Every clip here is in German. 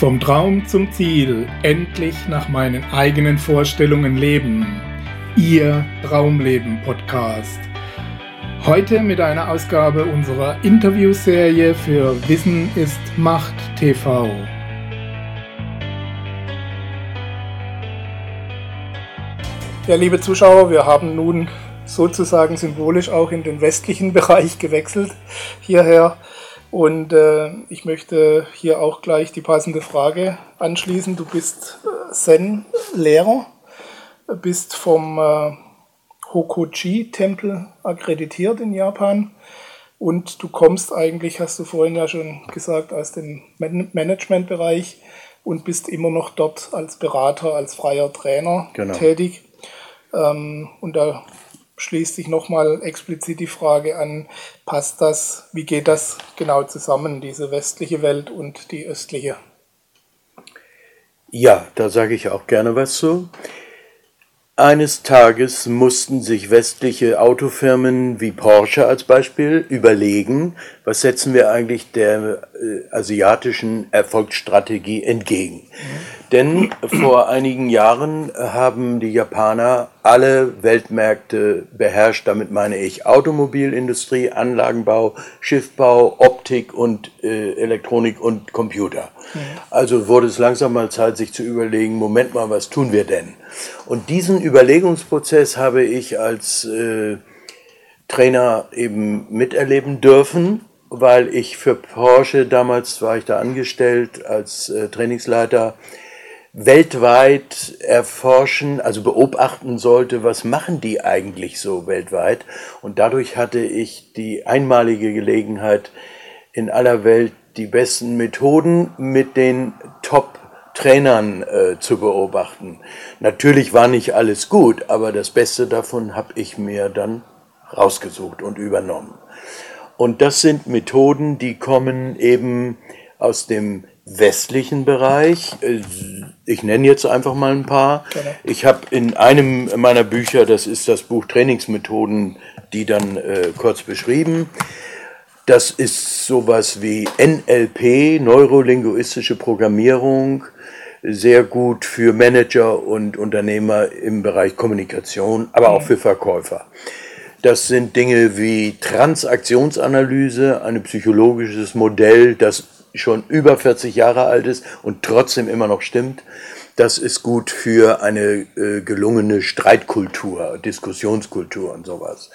Vom Traum zum Ziel, endlich nach meinen eigenen Vorstellungen leben. Ihr Traumleben Podcast. Heute mit einer Ausgabe unserer Interviewserie für Wissen ist Macht TV. Ja, liebe Zuschauer, wir haben nun sozusagen symbolisch auch in den westlichen Bereich gewechselt hierher und äh, ich möchte hier auch gleich die passende Frage anschließen. Du bist äh, Zen-Lehrer, bist vom äh, Hokoji-Tempel akkreditiert in Japan und du kommst eigentlich, hast du vorhin ja schon gesagt, aus dem Man Managementbereich und bist immer noch dort als Berater, als freier Trainer genau. tätig. Ähm, und da schließt sich nochmal explizit die Frage an, passt das, wie geht das genau zusammen, diese westliche Welt und die östliche? Ja, da sage ich auch gerne was zu. Eines Tages mussten sich westliche Autofirmen wie Porsche als Beispiel überlegen, was setzen wir eigentlich der asiatischen Erfolgsstrategie entgegen. Denn vor einigen Jahren haben die Japaner alle Weltmärkte beherrscht. Damit meine ich Automobilindustrie, Anlagenbau, Schiffbau, Optik und äh, Elektronik und Computer. Mhm. Also wurde es langsam mal Zeit, sich zu überlegen, Moment mal, was tun wir denn? Und diesen Überlegungsprozess habe ich als äh, Trainer eben miterleben dürfen weil ich für Porsche damals war ich da angestellt als äh, Trainingsleiter weltweit erforschen, also beobachten sollte, was machen die eigentlich so weltweit. Und dadurch hatte ich die einmalige Gelegenheit, in aller Welt die besten Methoden mit den Top-Trainern äh, zu beobachten. Natürlich war nicht alles gut, aber das Beste davon habe ich mir dann rausgesucht und übernommen. Und das sind Methoden, die kommen eben aus dem westlichen Bereich. Äh, ich nenne jetzt einfach mal ein paar. Ich habe in einem meiner Bücher, das ist das Buch Trainingsmethoden, die dann äh, kurz beschrieben. Das ist sowas wie NLP, neurolinguistische Programmierung, sehr gut für Manager und Unternehmer im Bereich Kommunikation, aber auch mhm. für Verkäufer. Das sind Dinge wie Transaktionsanalyse, ein psychologisches Modell, das schon über 40 Jahre alt ist und trotzdem immer noch stimmt. Das ist gut für eine äh, gelungene Streitkultur, Diskussionskultur und sowas.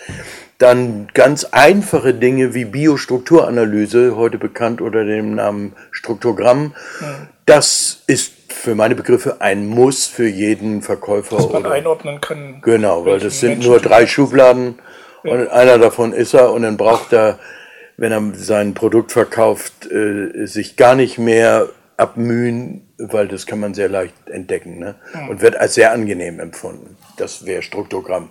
Dann ganz einfache Dinge wie Biostrukturanalyse, heute bekannt unter dem Namen Struktogramm. Das ist für meine Begriffe ein Muss für jeden Verkäufer. Dass man oder, einordnen kann. Genau, weil das sind Menschen nur drei Schubladen. Und einer davon ist er und dann braucht er wenn er sein Produkt verkauft, äh, sich gar nicht mehr abmühen, weil das kann man sehr leicht entdecken ne? und wird als sehr angenehm empfunden. Das wäre Struktogramm.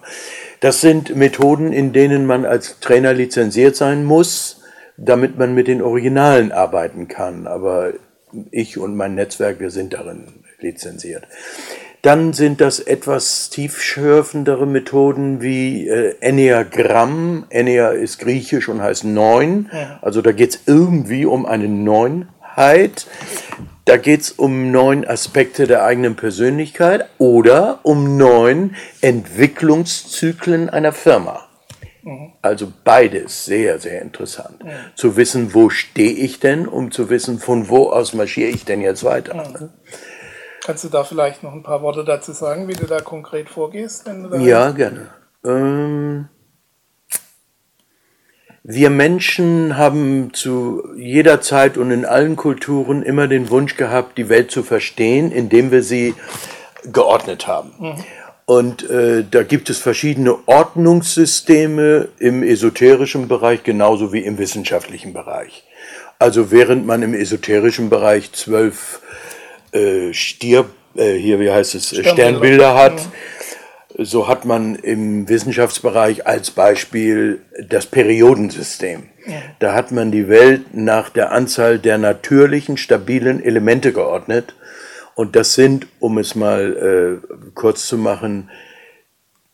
Das sind Methoden, in denen man als Trainer lizenziert sein muss, damit man mit den Originalen arbeiten kann. Aber ich und mein Netzwerk, wir sind darin lizenziert. Dann sind das etwas tiefschürfendere Methoden wie äh, Enneagramm. Ennea ist griechisch und heißt neun. Ja. Also da geht es irgendwie um eine Neunheit. Da geht es um neun Aspekte der eigenen Persönlichkeit oder um neun Entwicklungszyklen einer Firma. Mhm. Also beides sehr, sehr interessant. Ja. Zu wissen, wo stehe ich denn, um zu wissen, von wo aus marschiere ich denn jetzt weiter. Mhm. Kannst du da vielleicht noch ein paar Worte dazu sagen, wie du da konkret vorgehst? ja, gerne. Ähm, wir Menschen haben zu jeder Zeit und in allen Kulturen immer den Wunsch gehabt, die Welt zu verstehen, indem wir sie geordnet haben. Mhm. Und äh, da gibt es verschiedene Ordnungssysteme im esoterischen Bereich genauso wie im wissenschaftlichen Bereich. Also während man im esoterischen Bereich zwölf äh, Stier, äh, hier, wie heißt es, Sternbilder, Sternbilder hat. Ja. So hat man im Wissenschaftsbereich als Beispiel das Periodensystem. Ja. Da hat man die Welt nach der Anzahl der natürlichen, stabilen Elemente geordnet. Und das sind, um es mal äh, kurz zu machen,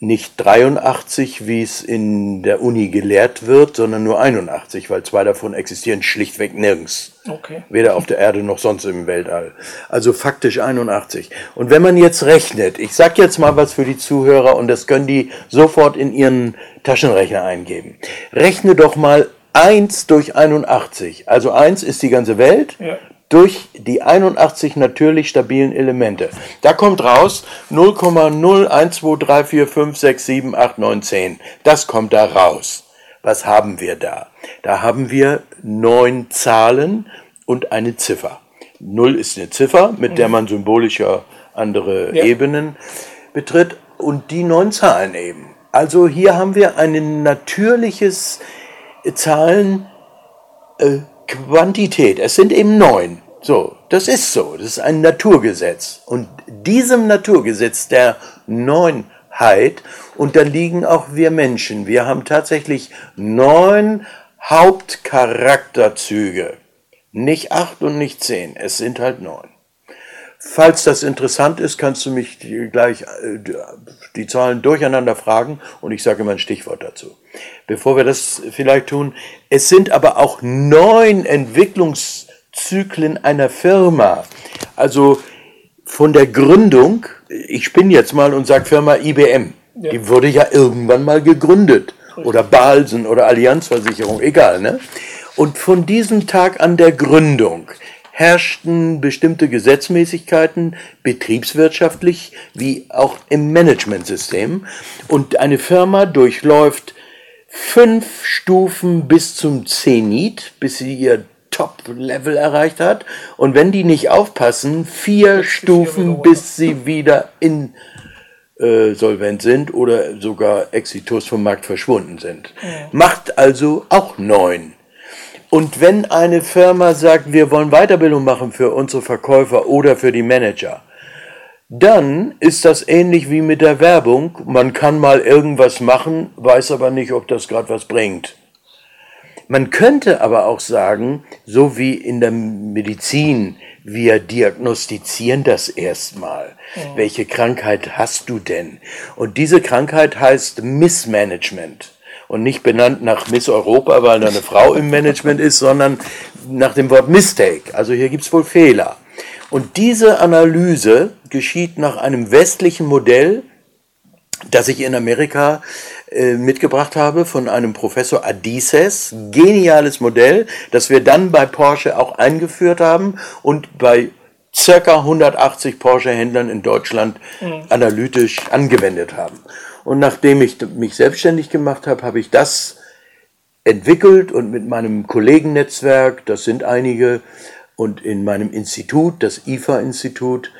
nicht 83, wie es in der Uni gelehrt wird, sondern nur 81, weil zwei davon existieren schlichtweg nirgends. Okay. Weder auf der Erde noch sonst im Weltall. Also faktisch 81. Und wenn man jetzt rechnet, ich sag jetzt mal was für die Zuhörer und das können die sofort in ihren Taschenrechner eingeben. Rechne doch mal 1 durch 81. Also 1 ist die ganze Welt, ja durch die 81 natürlich stabilen Elemente. Da kommt raus 0,012345678910. Das kommt da raus. Was haben wir da? Da haben wir neun Zahlen und eine Ziffer. Null ist eine Ziffer, mit der man symbolischer andere ja. Ebenen betritt und die neun Zahlen eben. Also hier haben wir ein natürliches Zahlen äh, Quantität. Es sind eben neun. So, das ist so. Das ist ein Naturgesetz. Und diesem Naturgesetz der Neunheit unterliegen auch wir Menschen. Wir haben tatsächlich neun Hauptcharakterzüge. Nicht acht und nicht zehn. Es sind halt neun. Falls das interessant ist, kannst du mich gleich äh, die Zahlen durcheinander fragen und ich sage immer ein Stichwort dazu. Bevor wir das vielleicht tun, es sind aber auch neun Entwicklungszyklen einer Firma. Also von der Gründung, ich spinne jetzt mal und sage Firma IBM, ja. die wurde ja irgendwann mal gegründet. Oder Balsen oder Allianzversicherung, egal. Ne? Und von diesem Tag an der Gründung herrschten bestimmte Gesetzmäßigkeiten, betriebswirtschaftlich wie auch im Managementsystem. Und eine Firma durchläuft fünf Stufen bis zum Zenit, bis sie ihr Top-Level erreicht hat. Und wenn die nicht aufpassen, vier Stufen, bis sie wieder insolvent sind oder sogar exitus vom Markt verschwunden sind. Ja. Macht also auch neun. Und wenn eine Firma sagt, wir wollen Weiterbildung machen für unsere Verkäufer oder für die Manager, dann ist das ähnlich wie mit der Werbung. Man kann mal irgendwas machen, weiß aber nicht, ob das gerade was bringt. Man könnte aber auch sagen, so wie in der Medizin, wir diagnostizieren das erstmal. Ja. Welche Krankheit hast du denn? Und diese Krankheit heißt Missmanagement und nicht benannt nach Miss Europa, weil da eine Frau im Management ist, sondern nach dem Wort Mistake. Also hier gibt es wohl Fehler. Und diese Analyse geschieht nach einem westlichen Modell, das ich in Amerika äh, mitgebracht habe von einem Professor Adises. Geniales Modell, das wir dann bei Porsche auch eingeführt haben und bei circa 180 Porsche-Händlern in Deutschland mhm. analytisch angewendet haben. Und nachdem ich mich selbstständig gemacht habe, habe ich das entwickelt und mit meinem Kollegennetzwerk, das sind einige, und in meinem Institut, das IFA-Institut,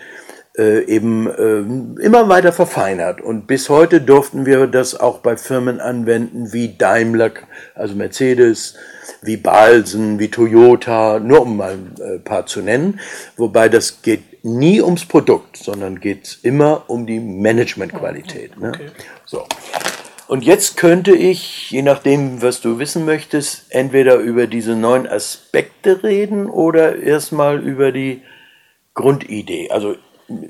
äh, eben äh, immer weiter verfeinert. Und bis heute durften wir das auch bei Firmen anwenden wie Daimler, also Mercedes, wie Balsen, wie Toyota, nur um mal ein äh, paar zu nennen. Wobei das geht nie ums Produkt, sondern geht es immer um die Managementqualität. Ne? Okay. So. Und jetzt könnte ich, je nachdem, was du wissen möchtest, entweder über diese neuen Aspekte reden oder erstmal über die Grundidee. Also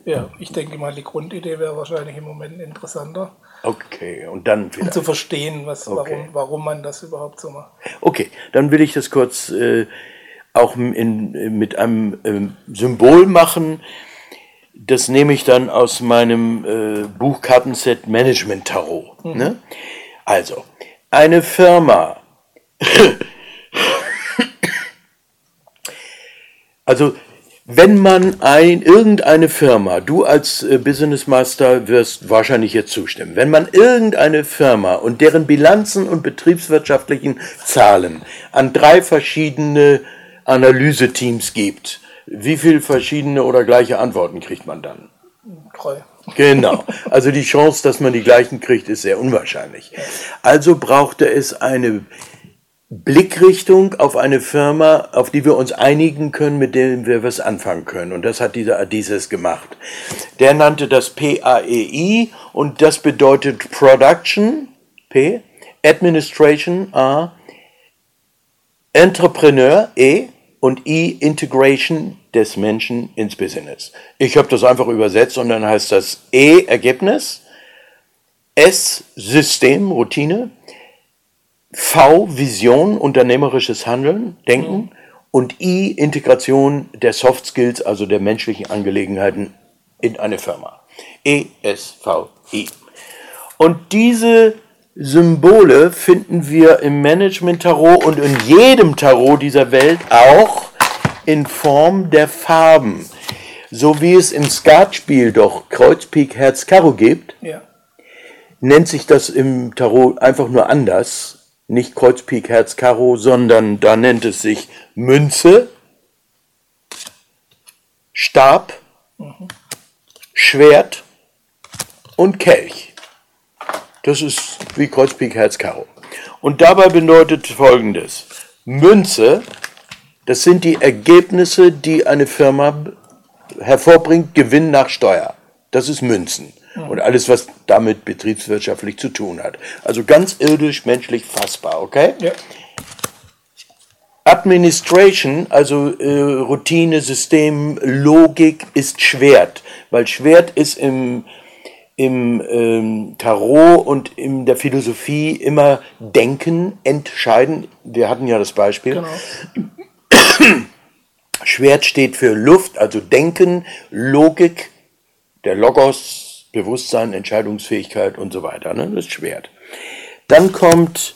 ja, ich denke mal, die Grundidee wäre wahrscheinlich im Moment interessanter. Okay, und dann vielleicht. Um zu verstehen, was, okay. warum, warum man das überhaupt so macht. Okay, dann will ich das kurz äh, auch in, mit einem äh, Symbol machen. Das nehme ich dann aus meinem äh, Buchkartenset Management Tarot. Mhm. Ne? Also, eine Firma. also, wenn man ein, irgendeine Firma, du als äh, Business Master wirst wahrscheinlich jetzt zustimmen, wenn man irgendeine Firma und deren Bilanzen und betriebswirtschaftlichen Zahlen an drei verschiedene Analyseteams gibt, wie viele verschiedene oder gleiche Antworten kriegt man dann? Drei. Genau. Also die Chance, dass man die gleichen kriegt, ist sehr unwahrscheinlich. Also brauchte es eine Blickrichtung auf eine Firma, auf die wir uns einigen können, mit der wir was anfangen können. Und das hat dieser Adises gemacht. Der nannte das PAEI und das bedeutet Production, P, Administration, A, Entrepreneur, E, und I Integration des Menschen ins Business. Ich habe das einfach übersetzt und dann heißt das E Ergebnis, S System, Routine, V Vision, unternehmerisches Handeln, Denken mhm. und I Integration der Soft Skills, also der menschlichen Angelegenheiten in eine Firma. E S V I. Und diese Symbole finden wir im Management-Tarot und in jedem Tarot dieser Welt auch in Form der Farben. So wie es im Skatspiel doch Kreuz, Pik, Herz, Karo gibt, ja. nennt sich das im Tarot einfach nur anders. Nicht Kreuz, Pik, Herz, Karo, sondern da nennt es sich Münze, Stab, mhm. Schwert und Kelch. Das ist wie Kreuz, Pik, Herz, Karo. Und dabei bedeutet folgendes. Münze, das sind die Ergebnisse, die eine Firma hervorbringt, Gewinn nach Steuer. Das ist Münzen. Und alles, was damit betriebswirtschaftlich zu tun hat. Also ganz irdisch, menschlich fassbar, okay? Ja. Administration, also äh, Routine, System, Logik ist Schwert, weil Schwert ist im, im ähm, Tarot und in der Philosophie immer denken, entscheiden. Wir hatten ja das Beispiel. Genau. Schwert steht für Luft, also Denken, Logik, der Logos, Bewusstsein, Entscheidungsfähigkeit und so weiter. Ne? Das Schwert. Dann kommt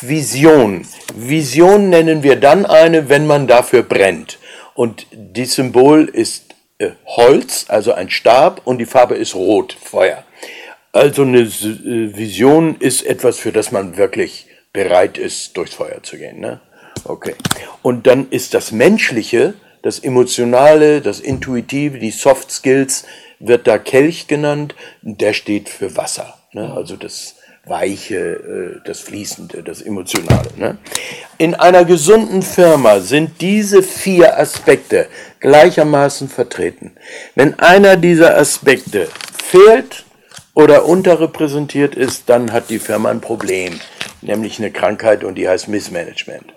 Vision. Vision nennen wir dann eine, wenn man dafür brennt. Und das Symbol ist äh, Holz, also ein Stab, und die Farbe ist Rot, Feuer. Also eine äh, Vision ist etwas, für das man wirklich bereit ist, durchs Feuer zu gehen. Ne? Okay. Und dann ist das Menschliche, das Emotionale, das Intuitive, die Soft Skills, wird da Kelch genannt. Der steht für Wasser. Ne? Also das Weiche, äh, das Fließende, das Emotionale. Ne? In einer gesunden Firma sind diese vier Aspekte gleichermaßen vertreten. Wenn einer dieser Aspekte fehlt oder unterrepräsentiert ist, dann hat die Firma ein Problem, nämlich eine Krankheit und die heißt Missmanagement.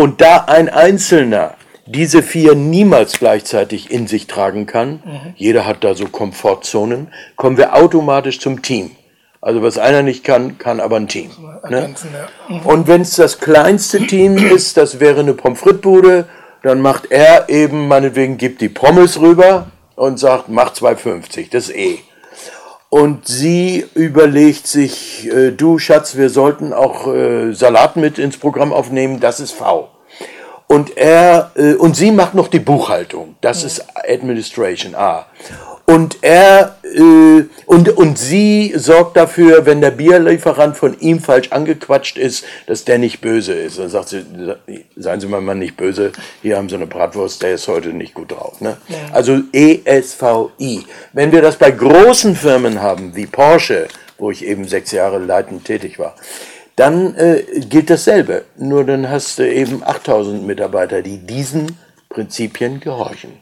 Und da ein Einzelner diese vier niemals gleichzeitig in sich tragen kann, mhm. jeder hat da so Komfortzonen, kommen wir automatisch zum Team. Also was einer nicht kann, kann aber ein Team. Ne? Mhm. Und wenn es das kleinste Team ist, das wäre eine Pommes frites dann macht er eben, meinetwegen, gibt die Pommes rüber und sagt, mach 2,50, das ist eh. Und sie überlegt sich, äh, du Schatz, wir sollten auch äh, Salat mit ins Programm aufnehmen, das ist V. Und er äh, und sie macht noch die Buchhaltung, das ist Administration A. Und er äh, und, und sie sorgt dafür, wenn der Bierlieferant von ihm falsch angequatscht ist, dass der nicht böse ist. Dann sagt sie, seien Sie mal mal nicht böse, hier haben Sie eine Bratwurst, der ist heute nicht gut drauf. Ne? Ja. Also ESVI. Wenn wir das bei großen Firmen haben, wie Porsche, wo ich eben sechs Jahre leitend tätig war, dann äh, gilt dasselbe. Nur dann hast du eben 8000 Mitarbeiter, die diesen Prinzipien gehorchen.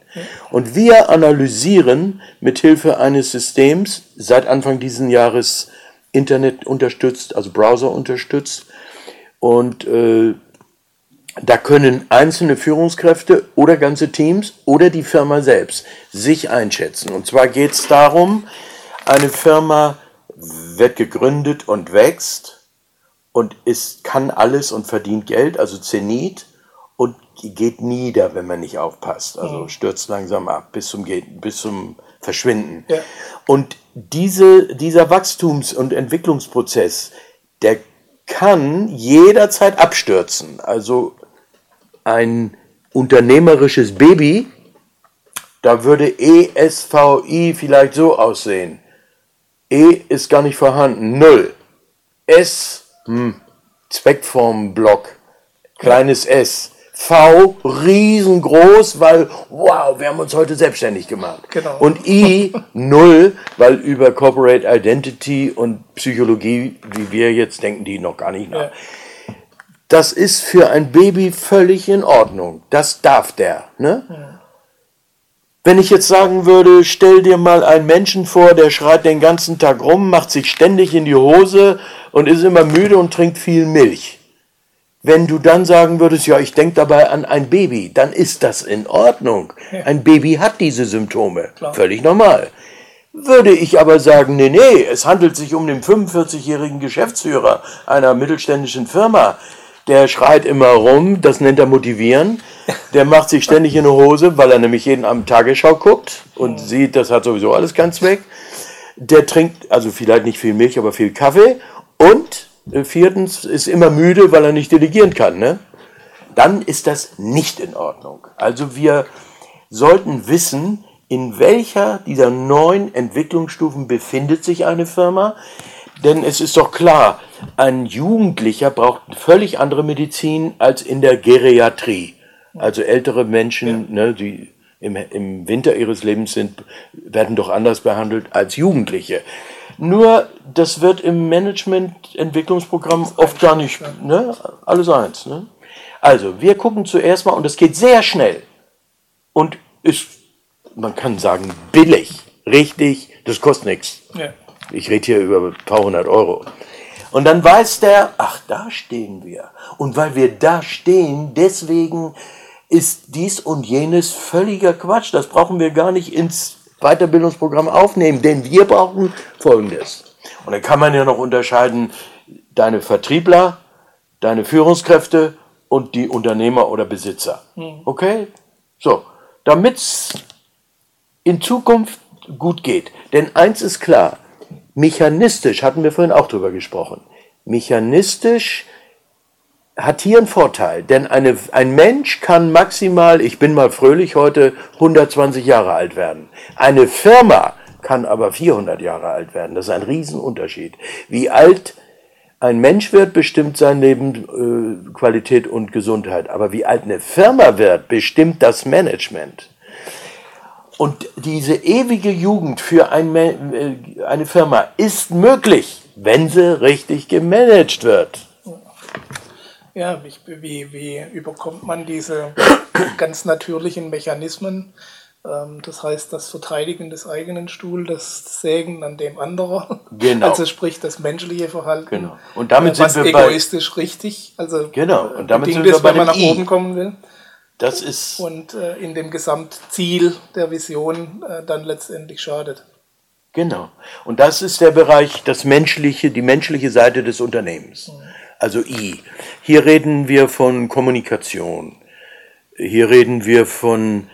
Und wir analysieren mit Hilfe eines Systems seit Anfang dieses Jahres Internet unterstützt, also Browser unterstützt. Und äh, da können einzelne Führungskräfte oder ganze Teams oder die Firma selbst sich einschätzen. Und zwar geht es darum, eine Firma wird gegründet und wächst und ist, kann alles und verdient Geld, also Zenit und geht nieder, wenn man nicht aufpasst. Also stürzt langsam ab bis zum, bis zum Verschwinden. Ja. Und diese, dieser Wachstums- und Entwicklungsprozess, der kann jederzeit abstürzen. Also ein unternehmerisches Baby, da würde ESVI vielleicht so aussehen. E ist gar nicht vorhanden, null. S, hm, Zweckformblock, kleines S. V riesengroß, weil wow, wir haben uns heute selbstständig gemacht. Genau. Und I null, weil über Corporate Identity und Psychologie, wie wir jetzt denken, die noch gar nicht nach. Ja. Das ist für ein Baby völlig in Ordnung. Das darf der. Ne? Ja. Wenn ich jetzt sagen würde, stell dir mal einen Menschen vor, der schreit den ganzen Tag rum, macht sich ständig in die Hose und ist immer müde und trinkt viel Milch wenn du dann sagen würdest, ja, ich denke dabei an ein Baby, dann ist das in Ordnung. Ja. Ein Baby hat diese Symptome. Klar. Völlig normal. würde ich aber sagen, nee, nee, es handelt sich um den 45-jährigen Geschäftsführer einer mittelständischen Firma. Der schreit immer rum, das nennt er motivieren. Der macht sich ständig in die Hose, weil er nämlich jeden Abend Tagesschau guckt und sieht, das hat sowieso alles ganz weg. Der trinkt also vielleicht nicht viel Milch, aber viel Kaffee. Und äh, viertens ist immer müde, weil er nicht delegieren kann. Ne? Dann ist das nicht in Ordnung. Also wir sollten wissen, in welcher dieser neun Entwicklungsstufen befindet sich eine Firma. Denn es ist doch klar, ein Jugendlicher braucht völlig andere Medizin als in der Geriatrie. Also ältere Menschen, ja. ne, die im, im Winter ihres Lebens sind, werden doch anders behandelt als Jugendliche. Nur, das wird im Management-Entwicklungsprogramm oft gar nicht, ne, alles eins. Ne? Also, wir gucken zuerst mal, und das geht sehr schnell und ist man kann sagen, billig, richtig, das kostet nichts. Ja. Ich rede hier über ein paar hundert Euro. Und dann weiß der, ach, da stehen wir. Und weil wir da stehen, deswegen ist dies und jenes völliger Quatsch. Das brauchen wir gar nicht ins Weiterbildungsprogramm aufnehmen, denn wir brauchen Folgendes. Und dann kann man ja noch unterscheiden, deine Vertriebler, deine Führungskräfte und die Unternehmer oder Besitzer. Hm. Okay? So, damit es in Zukunft gut geht. Denn eins ist klar, mechanistisch, hatten wir vorhin auch drüber gesprochen, mechanistisch hat hier einen Vorteil, denn eine, ein Mensch kann maximal, ich bin mal fröhlich heute, 120 Jahre alt werden. Eine Firma kann aber 400 Jahre alt werden. Das ist ein Riesenunterschied. Wie alt ein Mensch wird, bestimmt seine Lebensqualität äh, und Gesundheit. Aber wie alt eine Firma wird, bestimmt das Management. Und diese ewige Jugend für ein, äh, eine Firma ist möglich, wenn sie richtig gemanagt wird. Ja, wie, wie überkommt man diese ganz natürlichen Mechanismen? Ähm, das heißt, das Verteidigen des eigenen Stuhls, das Sägen an dem anderen. Genau. Also sprich das menschliche Verhalten. Genau. Und damit was sind wir egoistisch bei, richtig. Also genau. Und damit sind wir bei wenn man nach I. oben kommen will. Das ist. Und äh, in dem Gesamtziel der Vision äh, dann letztendlich schadet. Genau. Und das ist der Bereich, das menschliche, die menschliche Seite des Unternehmens. Mhm. Also I. Hier reden wir von Kommunikation. Hier reden wir von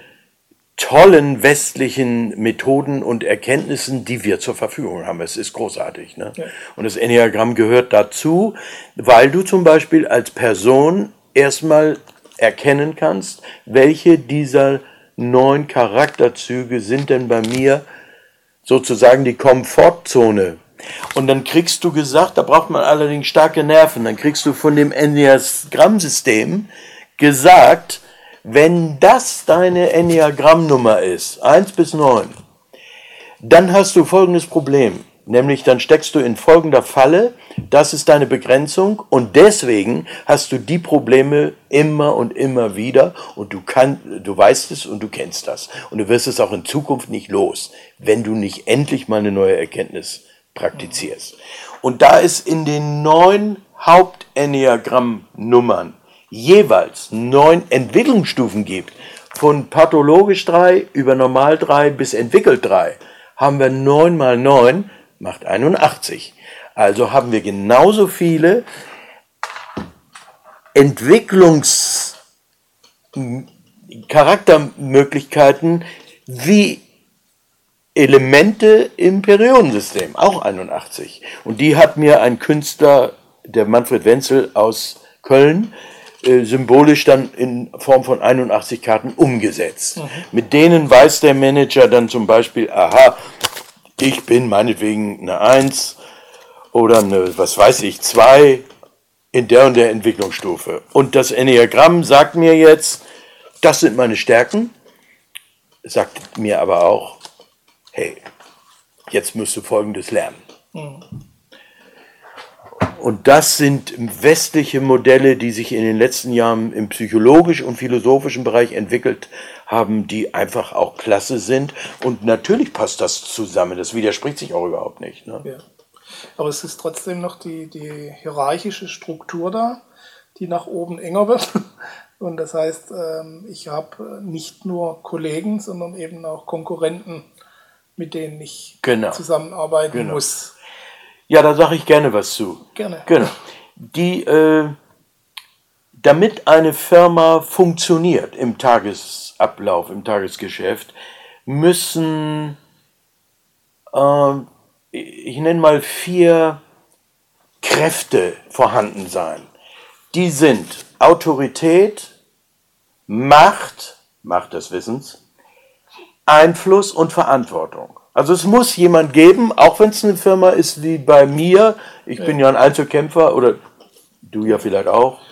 tollen westlichen Methoden und Erkenntnissen, die wir zur Verfügung haben. Es ist großartig. Ne? Ja. Und das Enneagramm gehört dazu, weil du zum Beispiel als Person erstmal erkennen kannst, welche dieser neun Charakterzüge sind denn bei mir sozusagen die Komfortzone. Und dann kriegst du gesagt, da braucht man allerdings starke Nerven, dann kriegst du von dem Enneagramm-System gesagt, wenn das deine Enneagrammnummer ist, 1 bis 9, dann hast du folgendes Problem. Nämlich dann steckst du in folgender Falle, das ist deine Begrenzung und deswegen hast du die Probleme immer und immer wieder und du, kann, du weißt es und du kennst das. Und du wirst es auch in Zukunft nicht los, wenn du nicht endlich mal eine neue Erkenntnis praktizierst. Und da es in den neun Haupt-Enneagramm-Nummern jeweils neun Entwicklungsstufen gibt, von pathologisch 3 über normal 3 bis entwickelt 3, haben wir 9 mal 9 macht 81. Also haben wir genauso viele Entwicklungscharaktermöglichkeiten wie Elemente im Periodensystem, auch 81. Und die hat mir ein Künstler, der Manfred Wenzel aus Köln, äh, symbolisch dann in Form von 81 Karten umgesetzt. Mhm. Mit denen weiß der Manager dann zum Beispiel, aha, ich bin meinetwegen eine Eins oder eine, was weiß ich, zwei in der und der Entwicklungsstufe. Und das Enneagramm sagt mir jetzt, das sind meine Stärken, sagt mir aber auch, hey, jetzt musst du Folgendes lernen. Mhm. Und das sind westliche Modelle, die sich in den letzten Jahren im psychologischen und philosophischen Bereich entwickelt haben, die einfach auch klasse sind. Und natürlich passt das zusammen. Das widerspricht sich auch überhaupt nicht. Ne? Ja. Aber es ist trotzdem noch die, die hierarchische Struktur da, die nach oben enger wird. Und das heißt, ähm, ich habe nicht nur Kollegen, sondern eben auch Konkurrenten mit denen ich Genau. zusammenarbeiten Genau. muss. Ja, da sage ich gerne was zu. Gerne. Genau. Die, äh, damit eine Firma funktioniert im Tagesablauf, im Tagesgeschäft, müssen, äh, ich nenne mal vier Kräfte vorhanden sein. Die sind Autorität, Macht, Macht des Wissens, Einfluss und Verantwortung. Also es muss jemand geben, auch wenn es eine Firma ist wie bei mir. Ich bin ja ein Einzelkämpfer oder du ja vielleicht auch.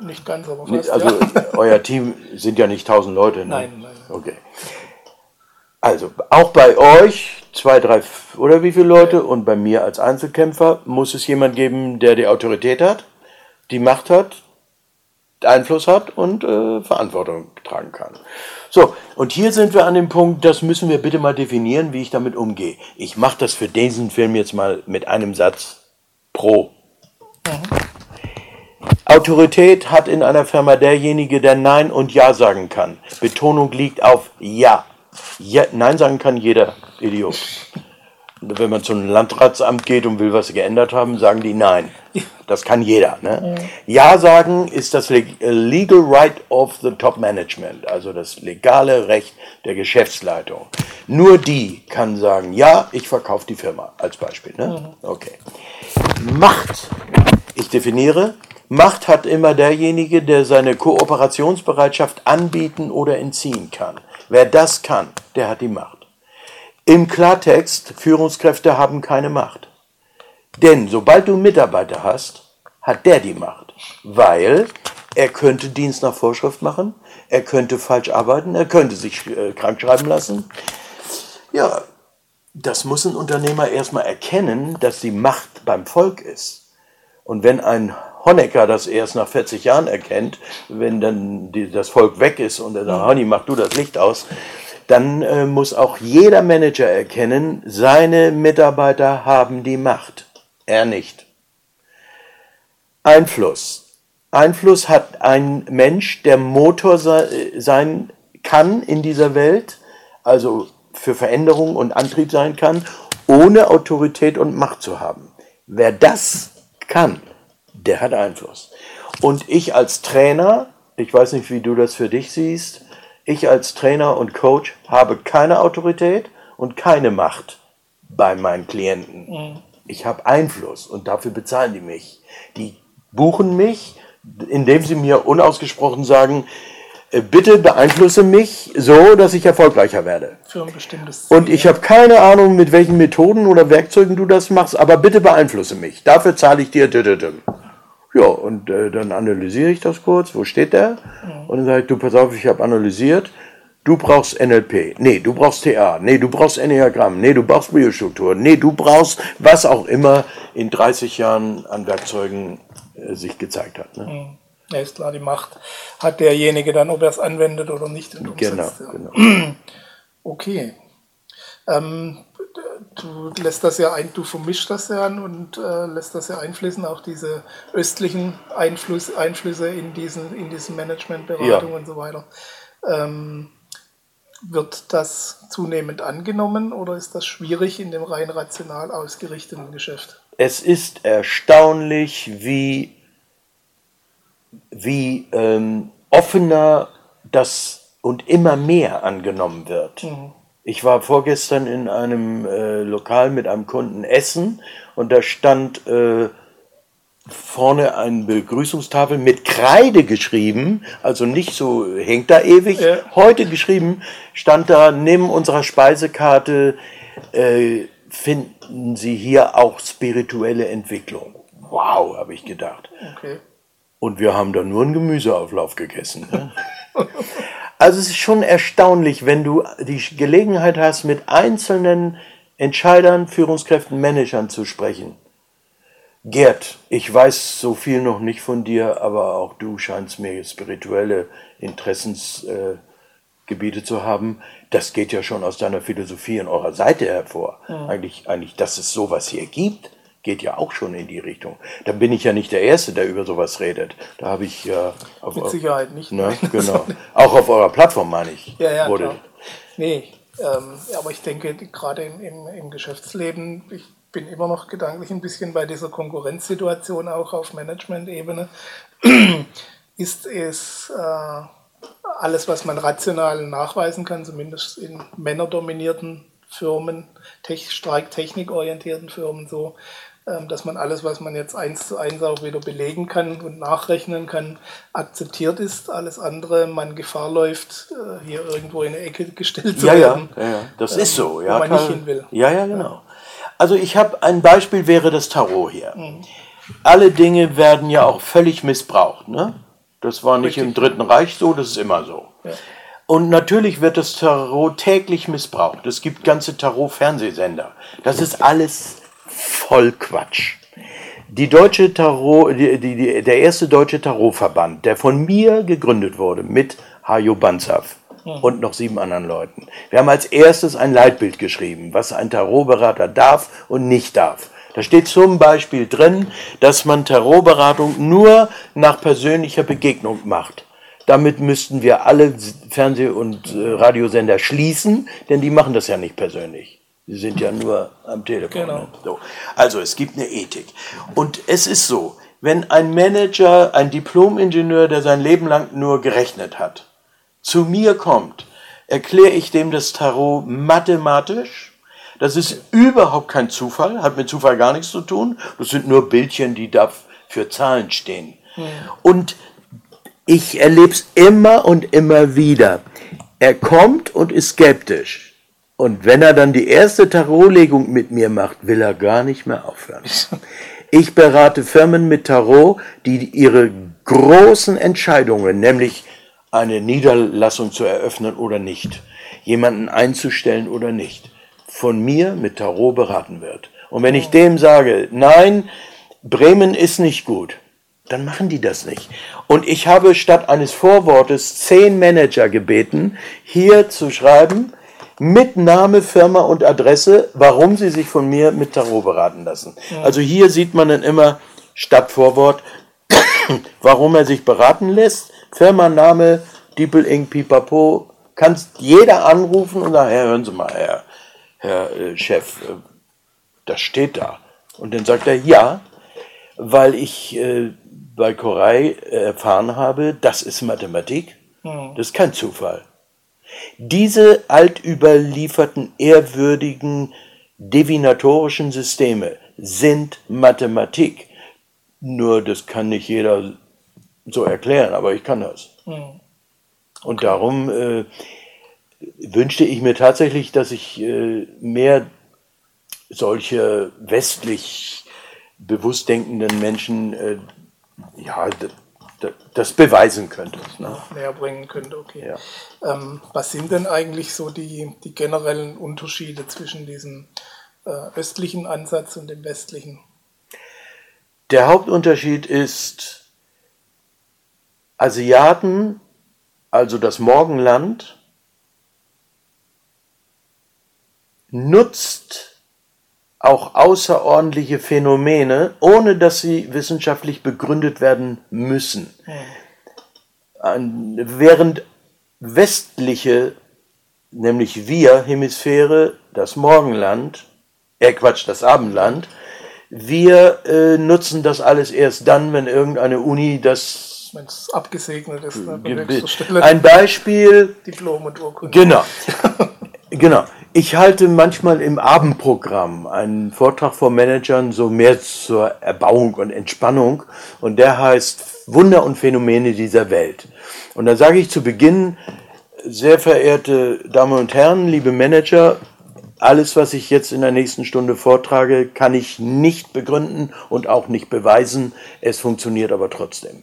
Nicht ganz, aber fast. Also ja. euer Team sind ja nicht tausend Leute. Ne? Nein, nein. Okay. Also auch bei euch, zwei, drei oder wie viele Leute und bei mir als Einzelkämpfer muss es jemand geben, der die Autorität hat, die Macht hat, Einfluss hat und äh, Verantwortung tragen kann. So, und hier sind wir an dem Punkt, das müssen wir bitte mal definieren, wie ich damit umgehe. Ich mache das für diesen Film jetzt mal mit einem Satz pro. Autorität hat in einer Firma derjenige, der Nein und Ja sagen kann. Betonung liegt auf Ja. ja Nein sagen kann jeder Idiot. Wenn man zu einem Landratsamt geht und will was geändert haben, sagen die Nein. Das kann jeder. Ne? Ja sagen ist das leg- Legal Right of the Top Management, also das legale Recht der Geschäftsleitung. Nur die kann sagen, ja, ich verkaufe die Firma, als Beispiel. Ne? Okay. Macht. Ich definiere, Macht hat immer derjenige, der seine Kooperationsbereitschaft anbieten oder entziehen kann. Wer das kann, der hat die Macht. Im Klartext, Führungskräfte haben keine Macht. Denn sobald du Mitarbeiter hast, hat der die Macht. Weil er könnte Dienst nach Vorschrift machen, er könnte falsch arbeiten, er könnte sich äh, krank schreiben lassen. Ja, das muss ein Unternehmer erstmal erkennen, dass die Macht beim Volk ist. Und wenn ein Honecker das erst nach 40 Jahren erkennt, wenn dann die, das Volk weg ist und er sagt, Honey, mach du das Licht aus, dann äh, muss auch jeder Manager erkennen, seine Mitarbeiter haben die Macht, er nicht. Einfluss. Einfluss hat ein Mensch, der Motor se sein kann in dieser Welt, also für Veränderung und Antrieb sein kann, ohne Autorität und Macht zu haben. Wer das kann, der hat Einfluss. Und ich als Trainer, ich weiß nicht, wie du das für dich siehst, ich als Trainer und Coach habe keine Autorität und keine Macht bei meinen Klienten. Ich habe Einfluss und dafür bezahlen die mich. Die buchen mich, indem sie mir unausgesprochen sagen, äh, bitte beeinflusse mich so, dass ich erfolgreicher werde. Für ein bestimmtes Und ich habe keine Ahnung, mit welchen Methoden oder Werkzeugen du das machst, aber bitte beeinflusse mich. Dafür zahle ich dir. Ja, und äh, dann analysiere ich das kurz. Wo steht der? Und dann sage ich, du, pass auf, ich habe analysiert. Du brauchst NLP. Nee, du brauchst TA. Nee, du brauchst Enneagramm. Nee, du brauchst Biostruktur. Nee, du brauchst was auch immer in 30 Jahren an Werkzeugen äh, sich gezeigt hat. Ne? Ja, ist klar, die Macht hat derjenige dann, ob er es anwendet oder nicht und Genau, umsetzt. genau. Okay. Ähm, du lässt das ja ein, du vermischst das ja an und äh, lässt das ja einfließen, auch diese östlichen Einfluss, Einflüsse in diesen, in diesen Managementberatung Ja. und so weiter. Ähm, wird das zunehmend angenommen oder ist das schwierig in dem rein rational ausgerichteten Geschäft? Es ist erstaunlich, wie, wie ähm, offener das und immer mehr angenommen wird. Ich war vorgestern in einem äh, Lokal mit einem Kunden essen und da stand äh, vorne eine Begrüßungstafel mit Kreide geschrieben, also nicht so hängt da ewig, Ja. heute geschrieben, stand da neben unserer Speisekarte, äh, finden Sie hier auch spirituelle Entwicklung. Wow, habe ich gedacht. Okay. Und wir haben da nur einen Gemüseauflauf gegessen. Ne? Also es ist schon erstaunlich, wenn du die Gelegenheit hast, mit einzelnen Entscheidern, Führungskräften, Managern zu sprechen. Gerd, ich weiß so viel noch nicht von dir, aber auch du scheinst mir spirituelle Interessensgebiete äh, zu haben. Das geht ja schon aus deiner Philosophie und eurer Seite hervor. Eigentlich, eigentlich, dass es sowas hier gibt, geht ja auch schon in die Richtung. Dann bin ich ja nicht der Erste, der über sowas redet. Da habe ich ja auf Mit Sicherheit nicht. Ne, genau. Auch auf eurer Plattform meine ich. Ja, ja, wurde. klar. Nee, Ähm, aber ich denke, gerade im, im, im, Geschäftsleben, ich bin immer noch gedanklich ein bisschen bei dieser Konkurrenzsituation auch auf Management-Ebene, ist es äh, alles, was man rational nachweisen kann, zumindest in männerdominierten Firmen, tech, stark technikorientierten Firmen so, dass man alles, was man jetzt eins zu eins auch wieder belegen kann und nachrechnen kann, akzeptiert ist. Alles andere man Gefahr läuft, äh, hier irgendwo in eine Ecke gestellt zu ja, werden. Ja, ja, das ist so. Ja, wo man nicht hin will. Ja, ja, genau. Also ich habe ein Beispiel wäre das Tarot hier. Mhm. Alle Dinge werden ja auch völlig missbraucht. Ne? Das war nicht Richtig. im Dritten Reich so, das ist immer so. Ja. Und natürlich wird das Tarot täglich missbraucht. Es gibt ganze Tarot-Fernsehsender. Das ist alles voll Quatsch. Die deutsche Tarot, die, die, der erste deutsche Tarotverband, der von mir gegründet wurde mit Hajo Banzaf hm. und noch sieben anderen Leuten. Wir haben als erstes ein Leitbild geschrieben, was ein Tarotberater darf und nicht darf. Da steht zum Beispiel drin, dass man Tarotberatung nur nach persönlicher Begegnung macht. Damit müssten wir alle Fernseh- und äh, Radiosender schließen, denn die machen das ja nicht persönlich. Sie sind ja nur am Telefon. Genau. Ne? So. Also es gibt eine Ethik. Und es ist so, wenn ein Manager, ein Diplomingenieur, der sein Leben lang nur gerechnet hat, zu mir kommt, erkläre ich dem das Tarot mathematisch. Das ist überhaupt kein Zufall, hat mit Zufall gar nichts zu tun. Das sind nur Bildchen, die da für Zahlen stehen. Mhm. Und ich erlebe es immer und immer wieder. Er kommt und ist skeptisch. Und wenn er dann die erste Tarotlegung mit mir macht, will er gar nicht mehr aufhören. Ich berate Firmen mit Tarot, die ihre großen Entscheidungen, nämlich eine Niederlassung zu eröffnen oder nicht, jemanden einzustellen oder nicht, von mir mit Tarot beraten wird. Und wenn ich dem sage, nein, Bremen ist nicht gut, dann machen die das nicht. Und ich habe statt eines Vorwortes zehn Manager gebeten, hier zu schreiben, mit Name, Firma und Adresse, warum Sie sich von mir mit Tarot beraten lassen. Ja. Also hier sieht man dann immer statt Vorwort, warum er sich beraten lässt, Firma, Name, Diepel Inc. Pipapo, kannst jeder anrufen und sagen, Herr, hören Sie mal, Herr, Herr äh, Chef, äh, das steht da. Und dann sagt er, ja, weil ich äh, bei Koray erfahren habe, das ist Mathematik, mhm. das ist kein Zufall. Diese altüberlieferten, ehrwürdigen, divinatorischen Systeme sind Mathematik. Nur das kann nicht jeder so erklären, aber ich kann das. Mhm. Und darum äh, wünschte ich mir tatsächlich, dass ich äh, mehr solche westlich bewusst denkenden Menschen äh, ja, das beweisen könnte. Ne? Näher bringen könnte, okay. Ja. Ähm, was sind denn eigentlich so die, die generellen Unterschiede zwischen diesem äh, östlichen Ansatz und dem westlichen? Der Hauptunterschied ist, Asiaten, also das Morgenland, nutzt auch außerordentliche Phänomene, ohne dass sie wissenschaftlich begründet werden müssen. Während westliche, nämlich wir Hemisphäre, das Morgenland, äh Quatsch, das Abendland, wir äh, nutzen das alles erst dann, wenn irgendeine Uni das wenn es abgesegnet ist. Ne, Ein Beispiel. Diplom und Urkunde. Genau. genau. Ich halte manchmal im Abendprogramm einen Vortrag vor Managern so mehr zur Erbauung und Entspannung und der heißt Wunder und Phänomene dieser Welt. Und da sage ich zu Beginn, sehr verehrte Damen und Herren, liebe Manager, alles, was ich jetzt in der nächsten Stunde vortrage, kann ich nicht begründen und auch nicht beweisen. Es funktioniert aber trotzdem.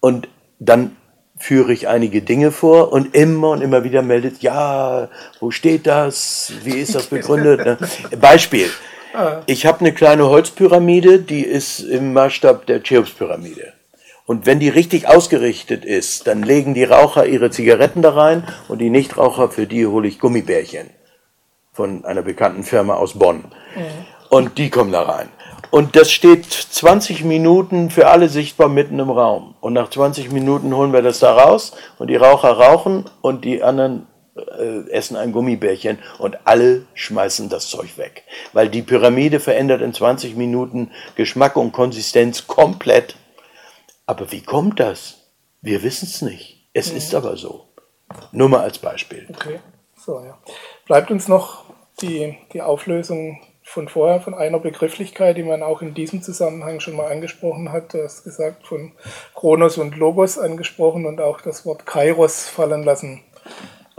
Und dann führe ich einige Dinge vor und immer und immer wieder meldet, ja, wo steht das? Wie ist das begründet? Ne? Beispiel. Ah. Ich habe eine kleine Holzpyramide, die ist im Maßstab der Cheops-Pyramide. Und wenn die richtig ausgerichtet ist, dann legen die Raucher ihre Zigaretten da rein und die Nichtraucher, für die hole ich Gummibärchen von einer bekannten Firma aus Bonn. Mhm. Und die kommen da rein. Und das steht 20 Minuten für alle sichtbar mitten im Raum. Und nach 20 Minuten holen wir das da raus und die Raucher rauchen und die anderen äh, essen ein Gummibärchen und alle schmeißen das Zeug weg. Weil die Pyramide verändert in 20 Minuten Geschmack und Konsistenz komplett. Aber wie kommt das? Wir wissen es nicht. Es mhm. ist aber so. Nur mal als Beispiel. Okay, so ja. Bleibt uns noch die, die Auflösung von vorher, von einer Begrifflichkeit, die man auch in diesem Zusammenhang schon mal angesprochen hat. Du hast gesagt, von Kronos und Logos angesprochen und auch das Wort Kairos fallen lassen.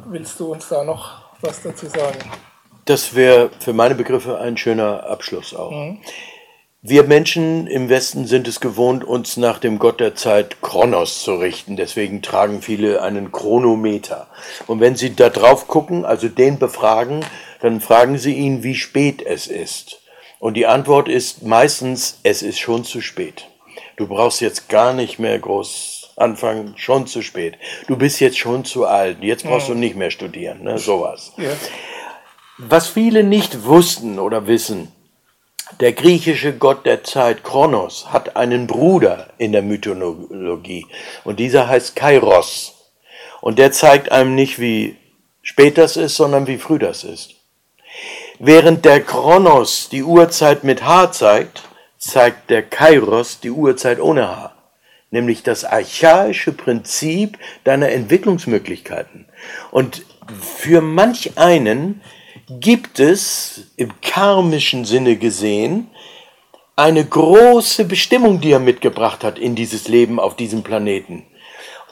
Willst du uns da noch was dazu sagen? Das wäre für meine Begriffe ein schöner Abschluss auch. Mhm. Wir Menschen im Westen sind es gewohnt, uns nach dem Gott der Zeit Kronos zu richten. Deswegen tragen viele einen Chronometer. Und wenn sie da drauf gucken, also den befragen, dann fragen sie ihn, wie spät es ist. Und die Antwort ist meistens, es ist schon zu spät. Du brauchst jetzt gar nicht mehr groß anfangen, schon zu spät. Du bist jetzt schon zu alt, jetzt brauchst ja. du nicht mehr studieren, ne? sowas. Ja. Was viele nicht wussten oder wissen, der griechische Gott der Zeit, Kronos, hat einen Bruder in der Mythologie und dieser heißt Kairos. Und der zeigt einem nicht, wie spät das ist, sondern wie früh das ist. Während der Kronos die Uhrzeit mit H zeigt, zeigt der Kairos die Uhrzeit ohne H, nämlich das archaische Prinzip deiner Entwicklungsmöglichkeiten. Und für manch einen gibt es im karmischen Sinne gesehen eine große Bestimmung, die er mitgebracht hat in dieses Leben auf diesem Planeten.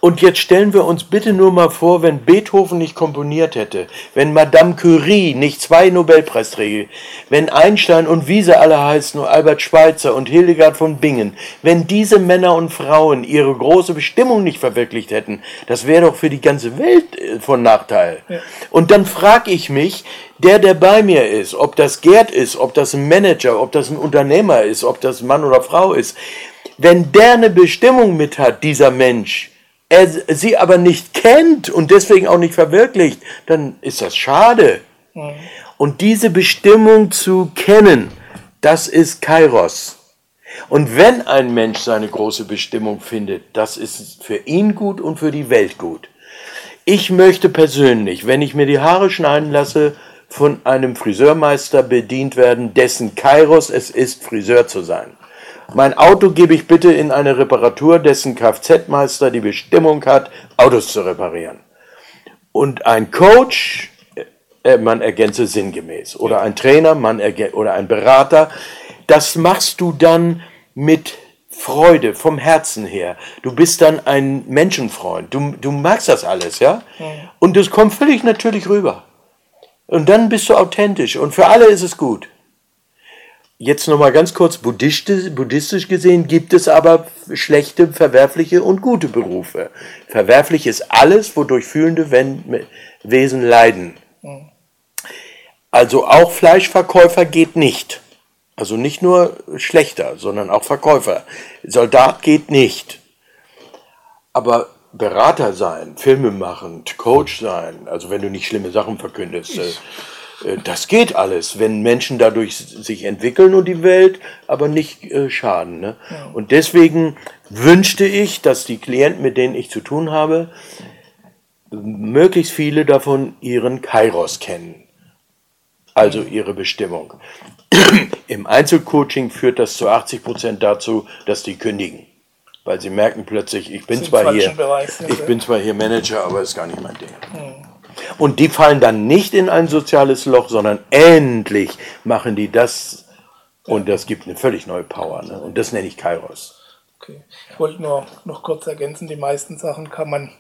Und jetzt stellen wir uns bitte nur mal vor, wenn Beethoven nicht komponiert hätte, wenn Madame Curie nicht zwei Nobelpreisträger, wenn Einstein und wie sie alle heißen, Albert Schweitzer und Hildegard von Bingen, wenn diese Männer und Frauen ihre große Bestimmung nicht verwirklicht hätten, das wäre doch für die ganze Welt äh, von Nachteil. Ja. Und dann frage ich mich, der, der bei mir ist, ob das Gerd ist, ob das ein Manager, ob das ein Unternehmer ist, ob das Mann oder Frau ist, wenn der eine Bestimmung mit hat, dieser Mensch, er sie aber nicht kennt und deswegen auch nicht verwirklicht, dann ist das schade. Mhm. Und diese Bestimmung zu kennen, das ist Kairos. Und wenn ein Mensch seine große Bestimmung findet, das ist für ihn gut und für die Welt gut. Ich möchte persönlich, wenn ich mir die Haare schneiden lasse, von einem Friseurmeister bedient werden, dessen Kairos es ist, Friseur zu sein. Mein Auto gebe ich bitte in eine Reparatur, dessen Kfz-Meister die Bestimmung hat, Autos zu reparieren. Und ein Coach, äh, man ergänze sinngemäß, oder ein Trainer, man oder ein Berater, das machst du dann mit Freude vom Herzen her. Du bist dann ein Menschenfreund. Du, du magst das alles, ja? Und das kommt völlig natürlich rüber. Und dann bist du authentisch und für alle ist es gut. Jetzt nochmal ganz kurz, buddhistisch, buddhistisch gesehen gibt es aber schlechte, verwerfliche und gute Berufe. Verwerflich ist alles, wodurch fühlende Wesen leiden. Also auch Fleischverkäufer geht nicht. Also nicht nur schlechter, sondern auch Verkäufer. Soldat geht nicht. Aber Berater sein, Filme machen, Coach sein, also wenn du nicht schlimme Sachen verkündest. Ich äh, das geht alles, wenn Menschen dadurch sich entwickeln und die Welt aber nicht äh, schaden. Ne? Und deswegen wünschte ich, dass die Klienten, mit denen ich zu tun habe, möglichst viele davon ihren Kairos kennen, also ihre Bestimmung. Im Einzelcoaching führt das zu 80 Prozent dazu, dass die kündigen, weil sie merken plötzlich, ich bin zwar hier, ich bin zwar hier Manager, aber ist gar nicht mein Ding. Hm. Und die fallen dann nicht in ein soziales Loch, sondern endlich machen die das und das gibt eine völlig neue Power. Ne? Und das nenne ich Kairos. Okay. Ich wollte nur noch kurz ergänzen, die meisten Sachen kann man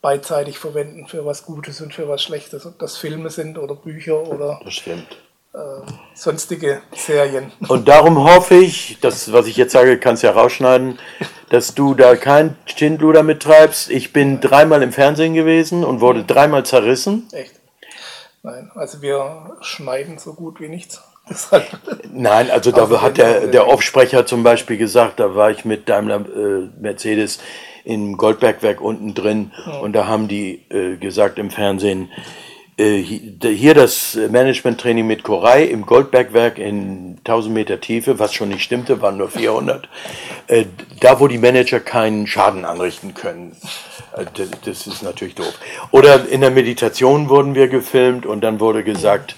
beidseitig verwenden für was Gutes und für was Schlechtes, ob das Filme sind oder Bücher oder das stimmt. Äh, sonstige Serien. Und darum hoffe ich, das, was ich jetzt sage, kannst du ja rausschneiden, dass du da kein Schindluder mittreibst. Ich bin dreimal im Fernsehen gewesen und wurde dreimal zerrissen. Echt? Nein, also wir schneiden so gut wie nichts. Nein, also da also hat der, der Aufsprecher zum Beispiel gesagt, da war ich mit Daimler äh, Mercedes im Goldbergwerk unten drin ja. und da haben die äh, gesagt im Fernsehen, hier das Management-Training mit Koray im Goldbergwerk in 1000 Meter Tiefe, was schon nicht stimmte, waren nur 400. Äh, da, wo die Manager keinen Schaden anrichten können. Äh, das ist natürlich doof. Oder in der Meditation wurden wir gefilmt und dann wurde gesagt,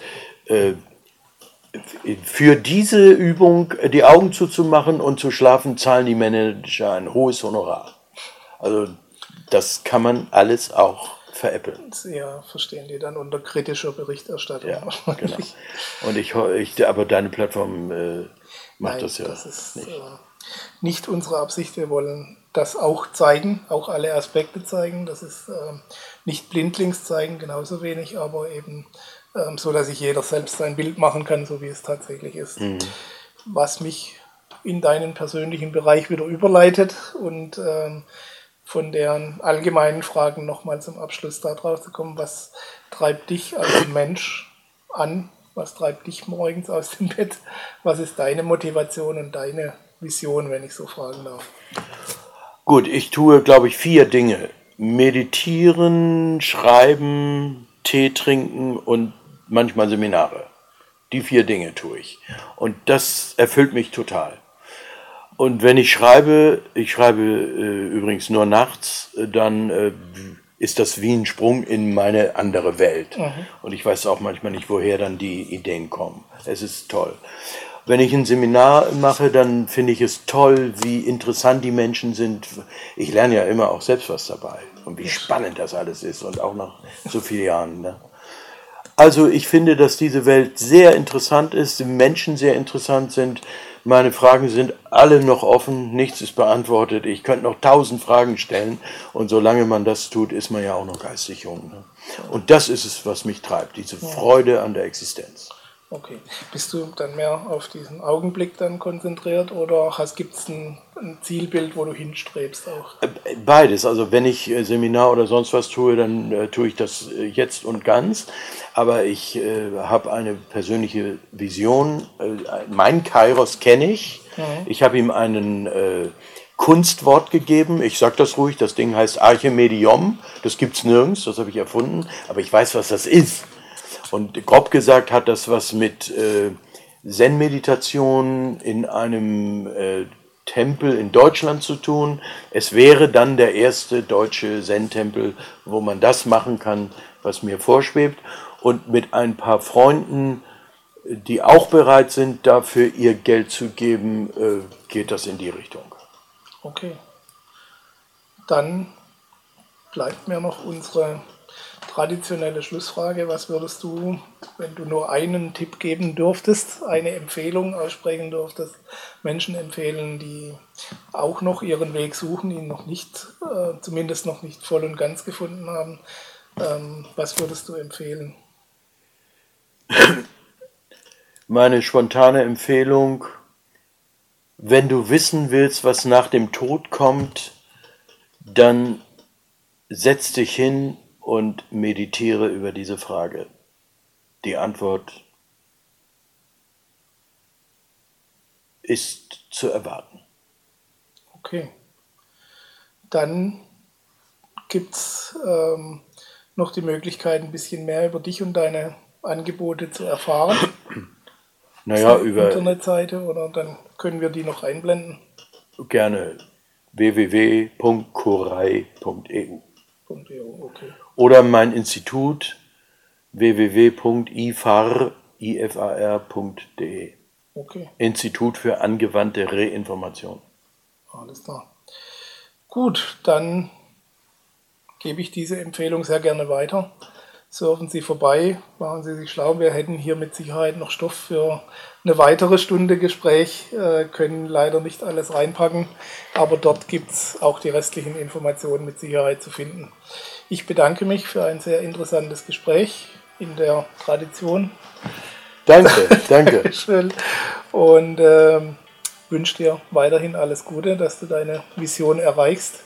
für diese Übung die Augen zuzumachen und zu schlafen, zahlen die Manager ein hohes Honorar. Also das kann man alles auch veräppeln. Ja, verstehen die dann unter kritischer Berichterstattung. Ja, genau. Und ich, ich, aber deine Plattform äh, macht Nein, das ja das ist, nicht. Äh, nicht unsere Absicht. Wir wollen das auch zeigen, auch alle Aspekte zeigen. Das ist äh, nicht blindlings zeigen, genauso wenig, aber eben äh, so, dass sich jeder selbst sein Bild machen kann, so wie es tatsächlich ist. Mhm. Was mich in deinen persönlichen Bereich wieder überleitet und ähm, von deren allgemeinen Fragen nochmal zum Abschluss darauf zu kommen, was treibt dich als Mensch an? Was treibt dich morgens aus dem Bett? Was ist deine Motivation und deine Vision, wenn ich so fragen darf? Gut, ich tue, glaube ich, vier Dinge. Meditieren, schreiben, Tee trinken und manchmal Seminare. Die vier Dinge tue ich. Und das erfüllt mich total. Und wenn ich schreibe, ich schreibe äh, übrigens nur nachts, äh, dann äh, ist das wie ein Sprung in meine andere Welt. Mhm. Und ich weiß auch manchmal nicht, woher dann die Ideen kommen. Es ist toll. Wenn ich ein Seminar mache, dann finde ich es toll, wie interessant die Menschen sind. Ich lerne ja immer auch selbst was dabei. Und wie spannend das alles ist. Und auch nach so vielen Jahren. Ne? Also ich finde, dass diese Welt sehr interessant ist, die Menschen sehr interessant sind. Meine Fragen sind alle noch offen, nichts ist beantwortet. Ich könnte noch tausend Fragen stellen und solange man das tut, ist man ja auch noch geistig jung. Ne? Und das ist es, was mich treibt, diese Freude an der Existenz. Okay. Bist du dann mehr auf diesen Augenblick dann konzentriert oder gibt es ein, ein, Zielbild, wo du hinstrebst auch? Äh, beides. Also wenn ich äh, Seminar oder sonst was tue, dann äh, tue ich das äh, jetzt und ganz. Aber ich äh, habe eine persönliche Vision. Äh, mein Kairos kenne ich. Mhm. Ich habe ihm einen Kunstwort gegeben. Ich sage das ruhig. Das Ding heißt Archimedium. Das gibt es nirgends. Das habe ich erfunden. Aber ich weiß, was das ist. Und grob gesagt hat das was mit äh, Zen-Meditation in einem äh, Tempel in Deutschland zu tun. Es wäre dann der erste deutsche Zen-Tempel, wo man das machen kann, was mir vorschwebt. Und mit ein paar Freunden, die auch bereit sind, dafür ihr Geld zu geben, äh, geht das in die Richtung. Okay. Dann bleibt mir noch unsere traditionelle Schlussfrage. Was würdest du, wenn du nur einen Tipp geben dürftest, eine Empfehlung aussprechen dürftest, Menschen empfehlen, die auch noch ihren Weg suchen, ihn noch nicht, äh, zumindest noch nicht voll und ganz gefunden haben? Ähm, was würdest du empfehlen? Meine spontane Empfehlung, wenn du wissen willst, was nach dem Tod kommt, dann setz dich hin und meditiere über diese Frage. Die Antwort ist zu erwarten. Okay. Dann gibt es ähm, noch die Möglichkeit, ein bisschen mehr über dich und deine Angebote zu erfahren. Naja, über Internetseite oder dann können wir die noch einblenden. Gerne www.kurei.eu. Okay. Oder mein Institut www.ifar.de. Okay. Institut für angewandte Reinformation. Alles klar. Gut, dann gebe ich diese Empfehlung sehr gerne weiter surfen Sie vorbei, machen Sie sich schlau. Wir hätten hier mit Sicherheit noch Stoff für eine weitere Stunde Gespräch, äh, können leider nicht alles reinpacken, aber dort gibt es auch die restlichen Informationen mit Sicherheit zu finden. Ich bedanke mich für ein sehr interessantes Gespräch in der Tradition. Danke, danke. Schön. Und äh, wünsche dir weiterhin alles Gute, dass du deine Vision erreichst.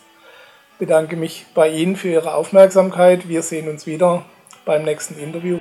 Bedanke mich bei Ihnen für Ihre Aufmerksamkeit. Wir sehen uns wieder beim nächsten Interview.